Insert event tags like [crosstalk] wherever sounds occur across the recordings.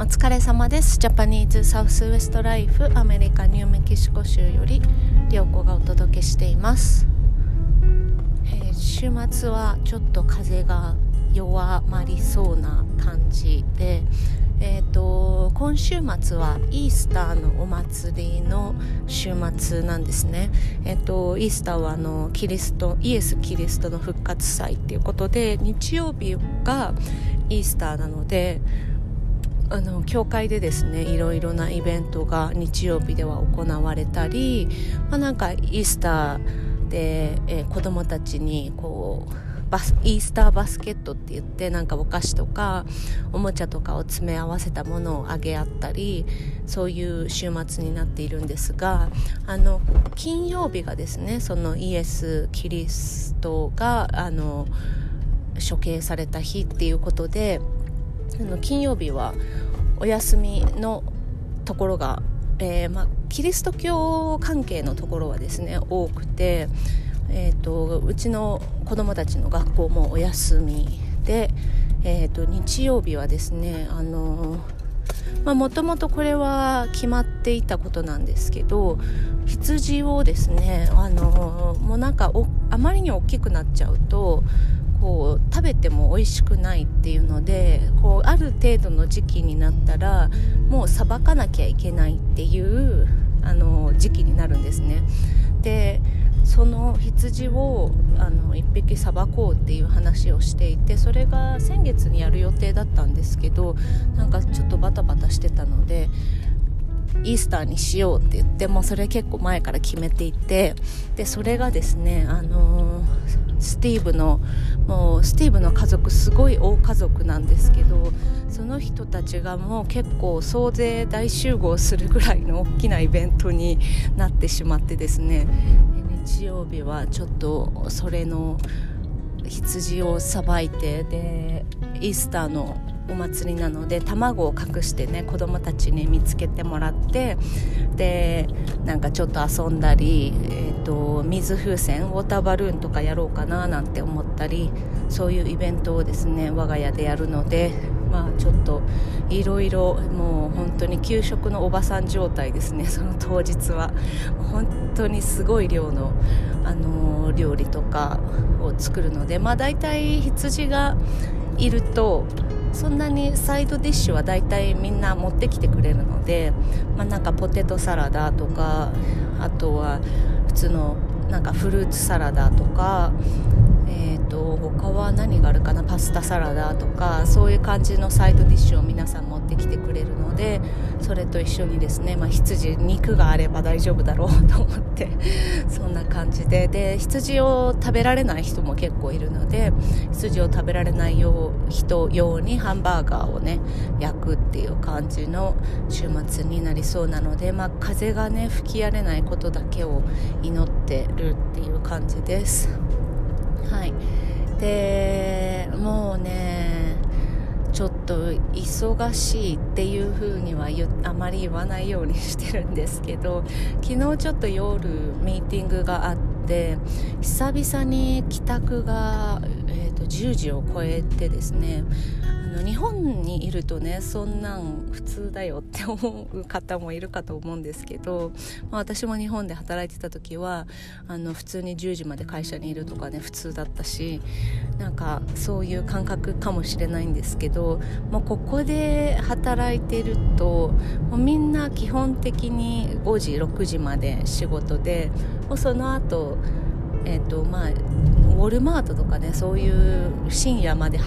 お疲れ様です。ジャパニーズサウスウエストライフアメリカニューメキシコ州より良子がお届けしています、えー、週末はちょっと風が弱まりそうな感じでえーと、今週末はイースターのお祭りの週末なんですね、えーと、イースターはあのキリストイエス・キリストの復活祭っていうことで日曜日がイースターなのであの教会でですねいろいろなイベントが日曜日では行われたり、まあ、なんかイースターで、えー、子供たちにこうバスイースターバスケットって言ってなんかお菓子とかおもちゃとかを詰め合わせたものをあげ合ったりそういう週末になっているんですがあの金曜日がですねそのイエス・キリストがあの処刑された日っていうことであの金曜日はお休みのところが、えーまキリスト教関係のところはですね多くてえーと、うちの子供たちの学校もお休みで、えーと、日曜日はですねあのもともとこれは決まっていたことなんですけど羊をですねあのもうなんかあまりに大きくなっちゃうとこう食べても美味しくないっていうのでこうある程度の時期になったらもうさばかなきゃいけないっていうあの時期になるんですね。でその羊をあの1匹さばこうっていう話をしていてそれが先月にやる予定だったんですけどなんかちょっとバタバタしてたのでイースターにしようって言ってもそれ結構前から決めていてでそれがですねあのスティーブのもうスティーブの家族すごい大家族なんですけどその人たちがもう結構総勢大集合するぐらいの大きなイベントになってしまってですね。日曜日はちょっとそれの羊をさばいてでイースターのお祭りなので卵を隠してね子供たちに見つけてもらってでなんかちょっと遊んだり、えーと、水風船ウォーターバルーンとかやろうかななんて思ったりそういうイベントをですね我が家でやるのでまあちょっといろいろもう本当に給食のおばさん状態ですね。[laughs] その当日は。本当にすごい量の、あのー、料理とかを作るのでまあ大体羊がいるとそんなにサイドディッシュは大体みんな持ってきてくれるので、まあ、なんかポテトサラダとかあとは普通のなんかフルーツサラダとかえーと、他は何があるかな？パスタサラダとかそういう感じのサイドディッシュを皆さん持ってきてくれるのでそれと一緒にですね、まあ、羊肉があれば大丈夫だろうと思ってそんな感じでで羊を食べられない人も結構いるので羊を食べられないよう人用にハンバーガーをね焼くっていう感じの週末になりそうなので、まあ、風がね吹き荒れないことだけを祈ってるっていう感じです。はい。でもうねちょっと忙しいっていう風にはあまり言わないようにしてるんですけど [laughs] 昨日ちょっと夜ミーティングがあって久々に帰宅が、えーと10時を超えてですねの日本にいるとねそんなん普通だよって思う方もいるかと思うんですけど、まあ、私も日本で働いてた時はあの普通に10時まで会社にいるとかね普通だったしなんかそういう感覚かもしれないんですけどもうここで働いてるともうみんな基本的に5時6時まで仕事でもうその後えーとまあ、ウォルマートとかねそういう深夜まで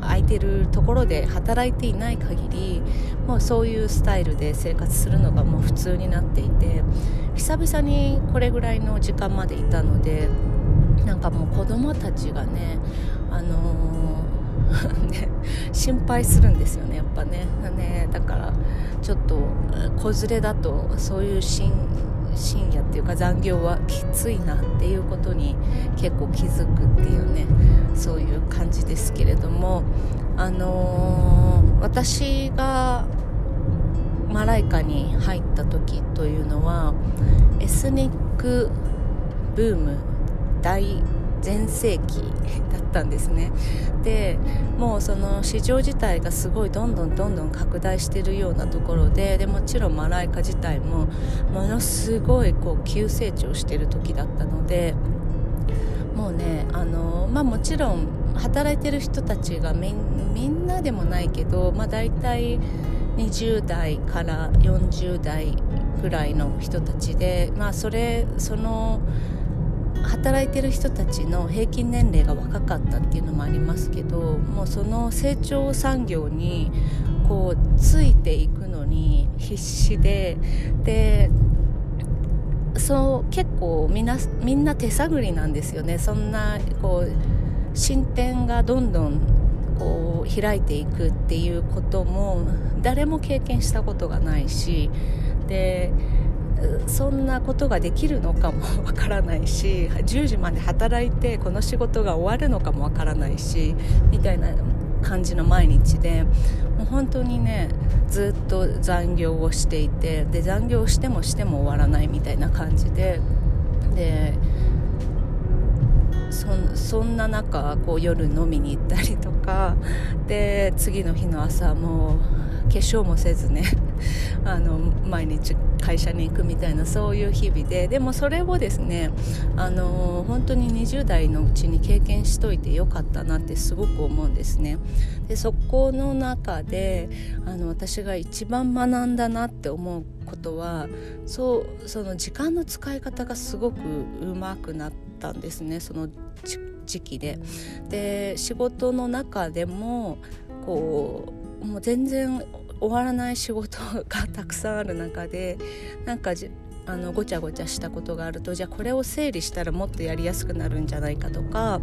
空いてるところで働いていない限りもうそういうスタイルで生活するのがもう普通になっていて久々にこれぐらいの時間までいたのでなんかもう子供たちがねあのー [laughs] ね、心配するんですよねやっぱね。ねだからちょっと子連れだとそういう深深夜っていうか残業はきついなっていうことに結構気づくっていうねそういう感じですけれどもあのー、私がマライカに入った時というのはエスニックブーム大全盛期だったんですね。でもうその市場自体がすごいどんどんどんどん拡大してるようなところででもちろんマライカ自体もものすごいこう急成長してる時だったのでもうねあの、まあ、もちろん働いてる人たちがみんなでもないけど、まあ、大体20代から40代ぐらいの人たちで、まあ、それその働いてる人たちの平均年齢が若かったっていうのもありますけどもうその成長産業にこうついていくのに必死ででそう結構みんなみんな手探りなんですよね。そんなこう進展がどんどんこう開いていくっていうことも誰も経験したことがないしでそんなことができるのかも [laughs] わからないし10時まで働いてこの仕事が終わるのかもわからないしみたいな感じの毎日でもう本当にねずっと残業をしていてで残業してもしても終わらないみたいな感じででそんな中こう夜飲みに行ったりとかで次の日の朝も化粧もせずね [laughs] あの毎日会社に行くみたいなそういう日々ででもそれをですねあの本当に20代のうちに経験しといてよかったなってすごく思うんですね。でそこの中であの私が一番学んだなって思うことはそうその時間の使い方がすごくうまくなったんですねその時期で。で仕事の中でもこうもう全然終わらない仕事がたくさんある中でなんかあのごちゃごちゃしたことがあるとじゃあこれを整理したらもっとやりやすくなるんじゃないかとか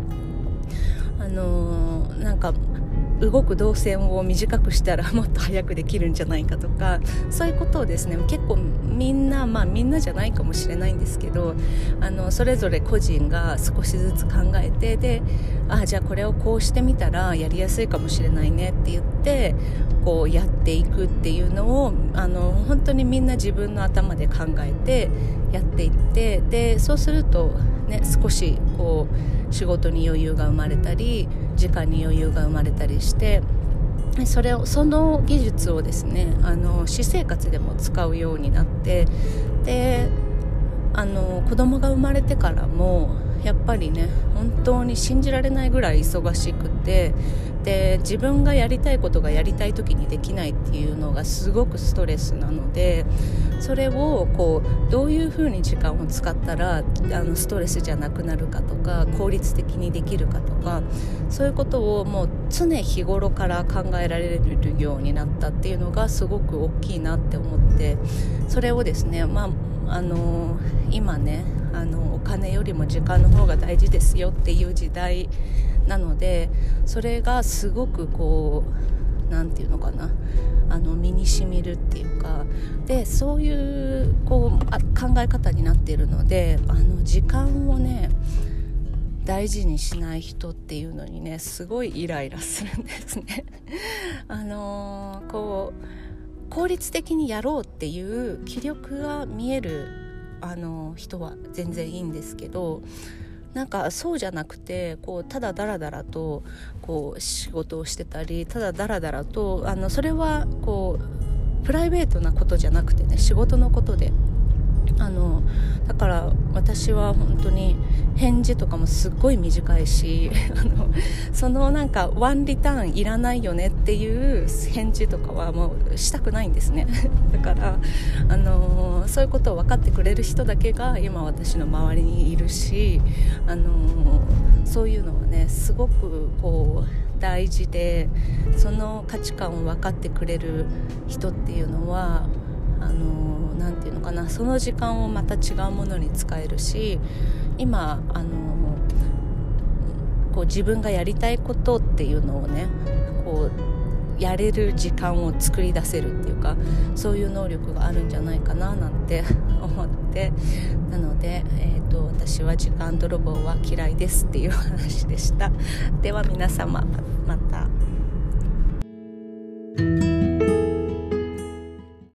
あのー、なんか動く動線を短くしたら [laughs] もっと早くできるんじゃないかとかそういうことをですね結構みんなまあみんなじゃないかもしれないんですけどあのそれぞれ個人が少しずつ考えてでああじゃあこれをこうしてみたらやりやすいかもしれないねって言ってこうやっていくっていうのをあの本当にみんな自分の頭で考えてやっていってでそうすると、ね、少しこう仕事に余裕が生まれたり時間に余裕が生まれたりしてそれをその技術をですねあの私生活でも使うようになってであの子供が生まれてからもやっぱりね本当に信じられないぐらい忙しくてで自分がやりたいことがやりたい時にできないっていうのがすごくストレスなのでそれをこうどういうふうに時間を使ったらあのストレスじゃなくなるかとか効率的にできるかとかそういうことをもう常日頃から考えられるようになったっていうのがすごく大きいなって思ってそれをですね、まあ、あの今ねあのお金よりも時間の方が大事ですよっていう時代なのでそれがすごくこう何て言うのかな。あの身にしみるっていうか。でそういうこうあ考え方になっているのであの時間をね大事にしない人っていうのにねすごいイライラするんですね。[laughs] あのー、こう効率的にやろうっていう気力が見えるあの人は全然いいんですけどなんかそうじゃなくてこうただだらだらとこう仕事をしてたりただだらだらとあのそれはこうプライベートなことじゃなくてね仕事のことで。あのだから私は本当に返事とかもすっごい短いし [laughs] あのそのなんかワンリターンいらないよねっていう返事とかはもうしたくないんですね。[laughs] だからあのそういうことを分かってくれる人だけが今私の周りにいるしあのそういうのはねすごくこう大事でその価値観を分かってくれる人っていうのはあのなて言うのかなその時間をまた違うものに使えるし今あのこう自分がやりたいことっていうのをねこうやれる時間を作り出せるっていうかそういう能力があるんじゃないかななんて [laughs] 思ってなので、えーと、私は時間泥棒は嫌いですっていう話でしたでは皆様また。